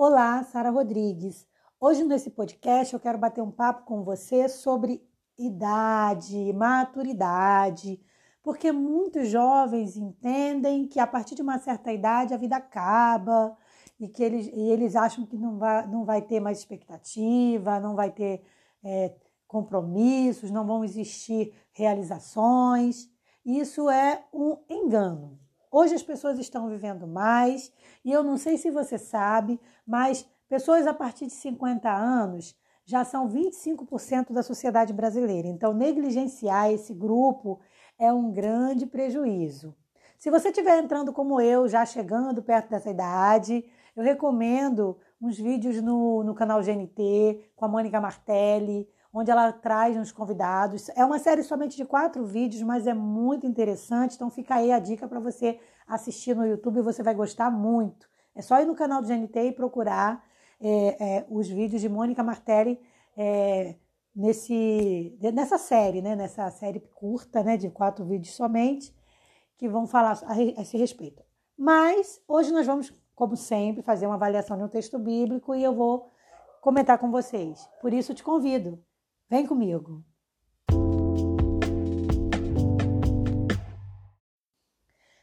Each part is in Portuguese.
Olá, Sara Rodrigues. Hoje nesse podcast eu quero bater um papo com você sobre idade, maturidade, porque muitos jovens entendem que a partir de uma certa idade a vida acaba e que eles, e eles acham que não vai, não vai ter mais expectativa, não vai ter é, compromissos, não vão existir realizações. Isso é um engano. Hoje as pessoas estão vivendo mais e eu não sei se você sabe, mas pessoas a partir de 50 anos já são 25% da sociedade brasileira. Então, negligenciar esse grupo é um grande prejuízo. Se você estiver entrando como eu, já chegando perto dessa idade, eu recomendo uns vídeos no, no canal GNT com a Mônica Martelli, onde ela traz uns convidados. É uma série somente de quatro vídeos, mas é muito interessante. Então fica aí a dica para você assistir no YouTube, você vai gostar muito. É só ir no canal do GNT e procurar é, é, os vídeos de Mônica Martelli é, nesse, nessa série, né? Nessa série curta, né? De quatro vídeos somente, que vão falar a, a esse respeito. Mas hoje nós vamos, como sempre, fazer uma avaliação de um texto bíblico e eu vou comentar com vocês. Por isso te convido Vem comigo.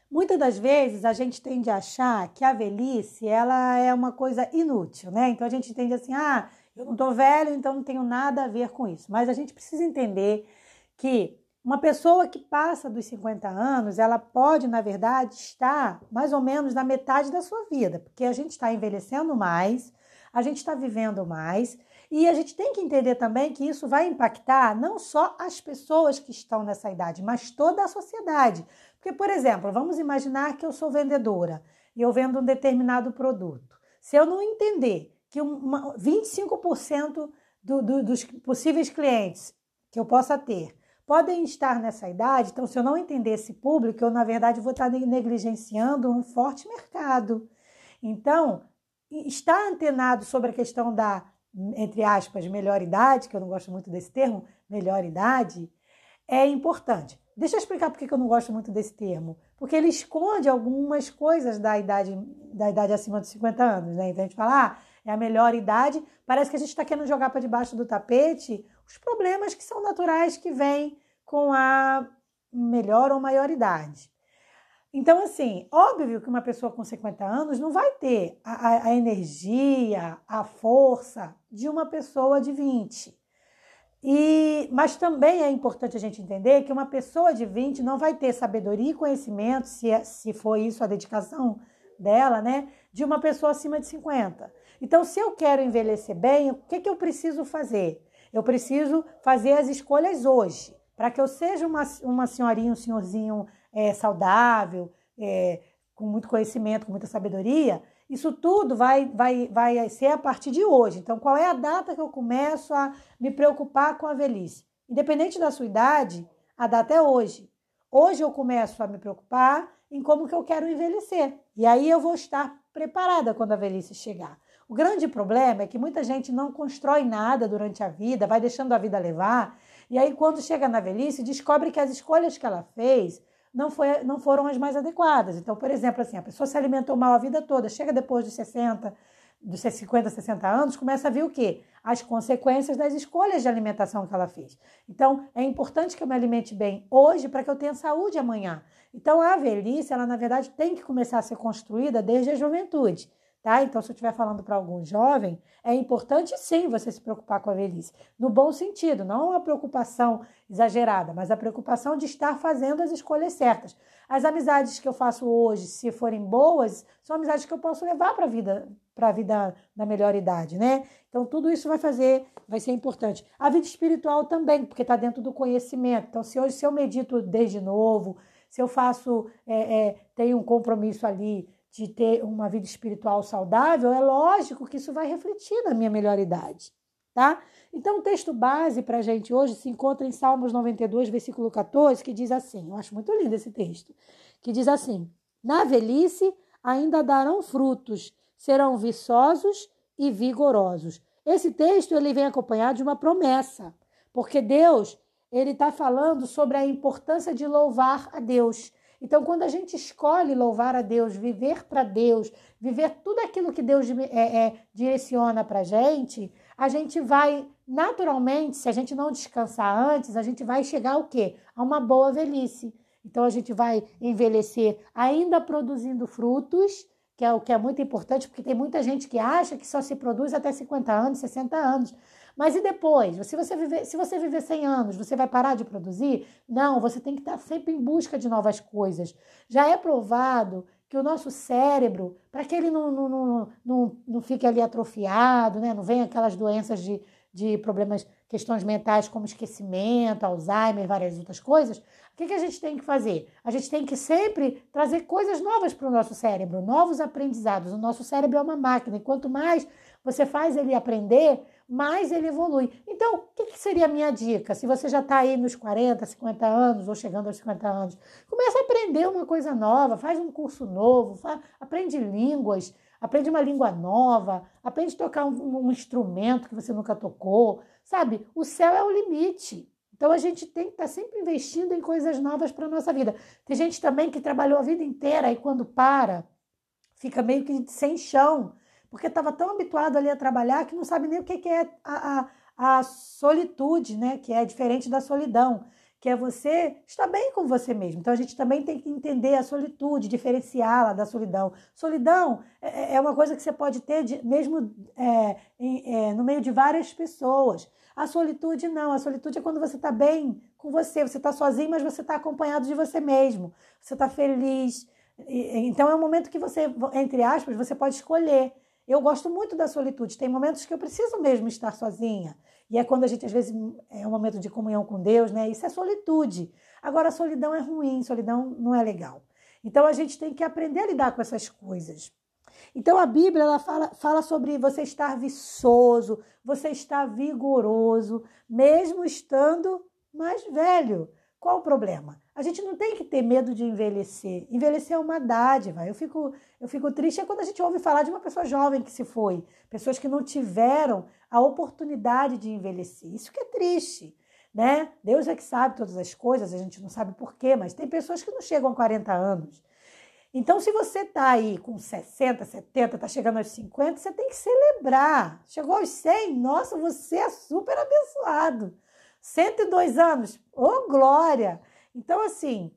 Muitas das vezes a gente tende a achar que a velhice ela é uma coisa inútil, né? Então a gente tende assim, ah, eu não tô velho, então não tenho nada a ver com isso. Mas a gente precisa entender que uma pessoa que passa dos 50 anos, ela pode, na verdade, estar mais ou menos na metade da sua vida, porque a gente está envelhecendo mais, a gente está vivendo mais e a gente tem que entender também que isso vai impactar não só as pessoas que estão nessa idade, mas toda a sociedade. Porque, por exemplo, vamos imaginar que eu sou vendedora e eu vendo um determinado produto. Se eu não entender que uma, 25% do, do, dos possíveis clientes que eu possa ter podem estar nessa idade, então, se eu não entender esse público, eu, na verdade, vou estar negligenciando um forte mercado. Então, estar antenado sobre a questão da entre aspas, melhor idade, que eu não gosto muito desse termo, melhor idade, é importante. Deixa eu explicar por que eu não gosto muito desse termo. Porque ele esconde algumas coisas da idade, da idade acima dos 50 anos, né? Então a gente fala, ah, é a melhor idade, parece que a gente está querendo jogar para debaixo do tapete os problemas que são naturais que vêm com a melhor ou maior idade. Então, assim, óbvio que uma pessoa com 50 anos não vai ter a, a, energia, a força de uma pessoa de 20. E, mas também é importante a gente entender que uma pessoa de 20 não vai ter sabedoria e conhecimento, se, é, se for isso a dedicação dela, né, de uma pessoa acima de 50. Então, se eu quero envelhecer bem, o que, que eu preciso fazer? Eu preciso fazer as escolhas hoje, para que eu seja uma, uma senhorinha, um senhorzinho é, saudável, é, com muito conhecimento, com muita sabedoria, isso tudo vai, vai, vai ser a partir de hoje. Então, qual é a data que eu começo a me preocupar com a velhice? Independente da sua idade, a data é hoje. Hoje eu começo a me preocupar em como que eu quero envelhecer. E aí eu vou estar preparada quando a velhice chegar. O grande problema é que muita gente não constrói nada durante a vida, vai deixando a vida levar, e aí quando chega na velhice, descobre que as escolhas que ela fez não, foi, não foram as mais adequadas. Então, por exemplo, assim, a pessoa se alimentou mal a vida toda, chega depois dos 60, dos 50, 60 anos, começa a ver o quê? As consequências das escolhas de alimentação que ela fez. Então, é importante que eu me alimente bem hoje para que eu tenha saúde amanhã. Então, a velhice, ela na verdade tem que começar a ser construída desde a juventude. Tá? Então, se eu estiver falando para algum jovem, é importante sim você se preocupar com a velhice, no bom sentido, não uma preocupação exagerada, mas a preocupação de estar fazendo as escolhas certas. As amizades que eu faço hoje, se forem boas, são amizades que eu posso levar para a vida, para a vida na melhor idade, né? Então, tudo isso vai fazer, vai ser importante. A vida espiritual também, porque está dentro do conhecimento. Então, se hoje se eu medito desde novo, se eu faço, é, é, tenho um compromisso ali de ter uma vida espiritual saudável, é lógico que isso vai refletir na minha melhor idade, tá? Então, o texto base para a gente hoje se encontra em Salmos 92, versículo 14, que diz assim: eu acho muito lindo esse texto, que diz assim: Na velhice ainda darão frutos, serão viçosos e vigorosos. Esse texto ele vem acompanhado de uma promessa, porque Deus ele está falando sobre a importância de louvar a Deus. Então, quando a gente escolhe louvar a Deus, viver para Deus, viver tudo aquilo que Deus é, é, direciona para a gente, a gente vai naturalmente, se a gente não descansar antes, a gente vai chegar ao quê? A uma boa velhice. Então, a gente vai envelhecer ainda produzindo frutos, que é o que é muito importante, porque tem muita gente que acha que só se produz até 50 anos, 60 anos. Mas e depois? Se você viver, se você viver 100 anos, você vai parar de produzir? Não, você tem que estar sempre em busca de novas coisas. Já é provado que o nosso cérebro, para que ele não, não, não, não, não fique ali atrofiado, né? não venha aquelas doenças de, de problemas, questões mentais como esquecimento, Alzheimer, várias outras coisas, o que, que a gente tem que fazer? A gente tem que sempre trazer coisas novas para o nosso cérebro, novos aprendizados. O nosso cérebro é uma máquina, e quanto mais você faz ele aprender, mais ele evolui. Então, o que, que seria a minha dica? Se você já está aí nos 40, 50 anos, ou chegando aos 50 anos, começa a aprender uma coisa nova, faz um curso novo, faz, aprende línguas, aprende uma língua nova, aprende a tocar um, um instrumento que você nunca tocou. Sabe, o céu é o limite. Então a gente tem que estar tá sempre investindo em coisas novas para a nossa vida. Tem gente também que trabalhou a vida inteira e quando para, fica meio que sem chão, porque estava tão habituado ali a trabalhar que não sabe nem o que é a, a, a solitude, né? Que é diferente da solidão, que é você estar bem com você mesmo. Então a gente também tem que entender a solitude, diferenciá-la da solidão. Solidão é, é, é uma coisa que você pode ter de, mesmo é, em, é, no meio de várias pessoas. A solitude não, a solitude é quando você está bem com você, você está sozinho, mas você está acompanhado de você mesmo, você está feliz. Então é um momento que você, entre aspas, você pode escolher. Eu gosto muito da solitude, tem momentos que eu preciso mesmo estar sozinha. E é quando a gente, às vezes, é um momento de comunhão com Deus, né? Isso é solitude. Agora, solidão é ruim, solidão não é legal. Então, a gente tem que aprender a lidar com essas coisas. Então a Bíblia ela fala, fala sobre você estar viçoso, você estar vigoroso, mesmo estando mais velho. Qual o problema? A gente não tem que ter medo de envelhecer. Envelhecer é uma dádiva. Eu fico, eu fico triste é quando a gente ouve falar de uma pessoa jovem que se foi, pessoas que não tiveram a oportunidade de envelhecer. Isso que é triste, né? Deus é que sabe todas as coisas, a gente não sabe por quê, mas tem pessoas que não chegam a 40 anos. Então, se você está aí com 60, 70, está chegando aos 50, você tem que celebrar. Chegou aos 100, nossa, você é super abençoado. 102 anos, ô oh, glória! Então, assim,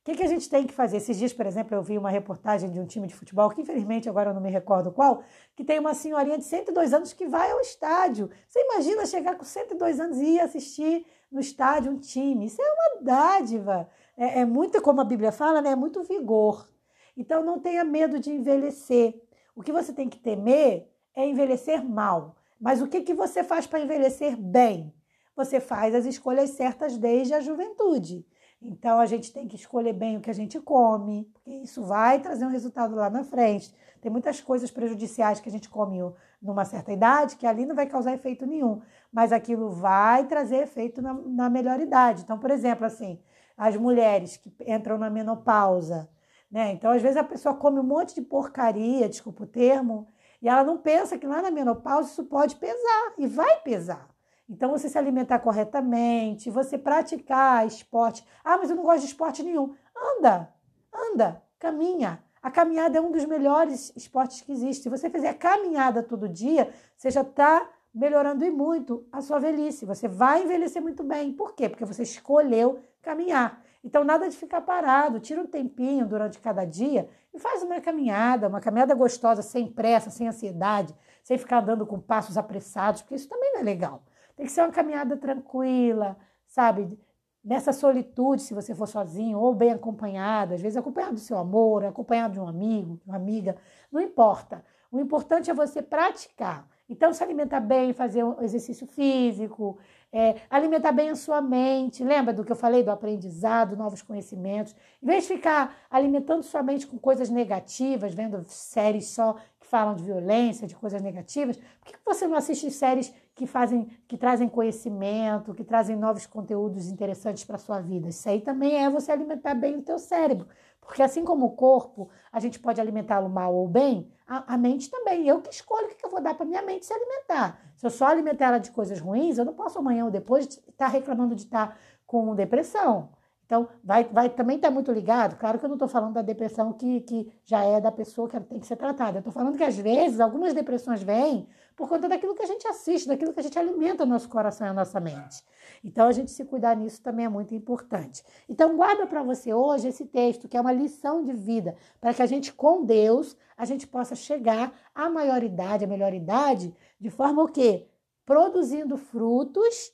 o que, que a gente tem que fazer? Esses dias, por exemplo, eu vi uma reportagem de um time de futebol, que infelizmente agora eu não me recordo qual, que tem uma senhorinha de 102 anos que vai ao estádio. Você imagina chegar com 102 anos e ir assistir no estádio um time? Isso é uma dádiva. É, é muito, como a Bíblia fala, né? é muito vigor. Então não tenha medo de envelhecer. O que você tem que temer é envelhecer mal. Mas o que, que você faz para envelhecer bem? Você faz as escolhas certas desde a juventude. Então a gente tem que escolher bem o que a gente come, porque isso vai trazer um resultado lá na frente. Tem muitas coisas prejudiciais que a gente come numa certa idade que ali não vai causar efeito nenhum, mas aquilo vai trazer efeito na, na melhor idade. Então, por exemplo, assim, as mulheres que entram na menopausa, né? Então, às vezes, a pessoa come um monte de porcaria, desculpa o termo, e ela não pensa que lá na menopausa isso pode pesar, e vai pesar. Então, você se alimentar corretamente, você praticar esporte. Ah, mas eu não gosto de esporte nenhum. Anda, anda, caminha. A caminhada é um dos melhores esportes que existe. Se você fizer a caminhada todo dia, você já está melhorando e muito a sua velhice. Você vai envelhecer muito bem. Por quê? Porque você escolheu caminhar. Então, nada de ficar parado, tira um tempinho durante cada dia e faz uma caminhada, uma caminhada gostosa, sem pressa, sem ansiedade, sem ficar andando com passos apressados, porque isso também não é legal. Tem que ser uma caminhada tranquila, sabe? Nessa solitude, se você for sozinho ou bem acompanhado, às vezes acompanhado do seu amor, acompanhado de um amigo, de uma amiga, não importa. O importante é você praticar. Então, se alimentar bem, fazer um exercício físico, é, alimentar bem a sua mente. Lembra do que eu falei do aprendizado, novos conhecimentos? Em vez de ficar alimentando sua mente com coisas negativas, vendo séries só que falam de violência, de coisas negativas, por que você não assiste séries que fazem, que trazem conhecimento, que trazem novos conteúdos interessantes para a sua vida? Isso aí também é você alimentar bem o teu cérebro. Porque assim como o corpo, a gente pode alimentá-lo mal ou bem, a, a, mente também. Eu que escolho o que eu vou dar para minha mente se alimentar. Se eu só alimentar ela de coisas ruins, eu não posso amanhã ou depois estar reclamando de estar com depressão. Então, vai, vai também estar tá muito ligado. Claro que eu não estou falando da depressão que, que já é da pessoa que tem que ser tratada. Eu estou falando que às vezes algumas depressões vêm por conta daquilo que a gente assiste, daquilo que a gente alimenta o nosso coração e a nossa mente. Então, a gente se cuidar nisso também é muito importante. Então, guarda para você hoje esse texto, que é uma lição de vida, para que a gente, com Deus, a gente possa chegar à maioridade, à melhor idade, de forma o quê? Produzindo frutos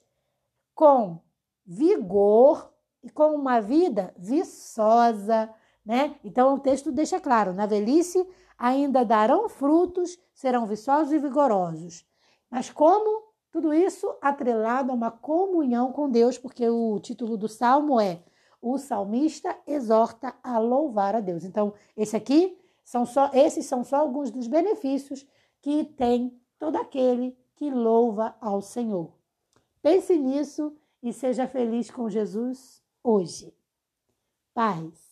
com vigor, e com uma vida viçosa, né? Então o texto deixa claro: na velhice ainda darão frutos, serão viçosos e vigorosos. Mas como tudo isso atrelado a uma comunhão com Deus, porque o título do salmo é O salmista exorta a louvar a Deus. Então, esse aqui são só esses são só alguns dos benefícios que tem todo aquele que louva ao Senhor. Pense nisso e seja feliz com Jesus hoje. Paz.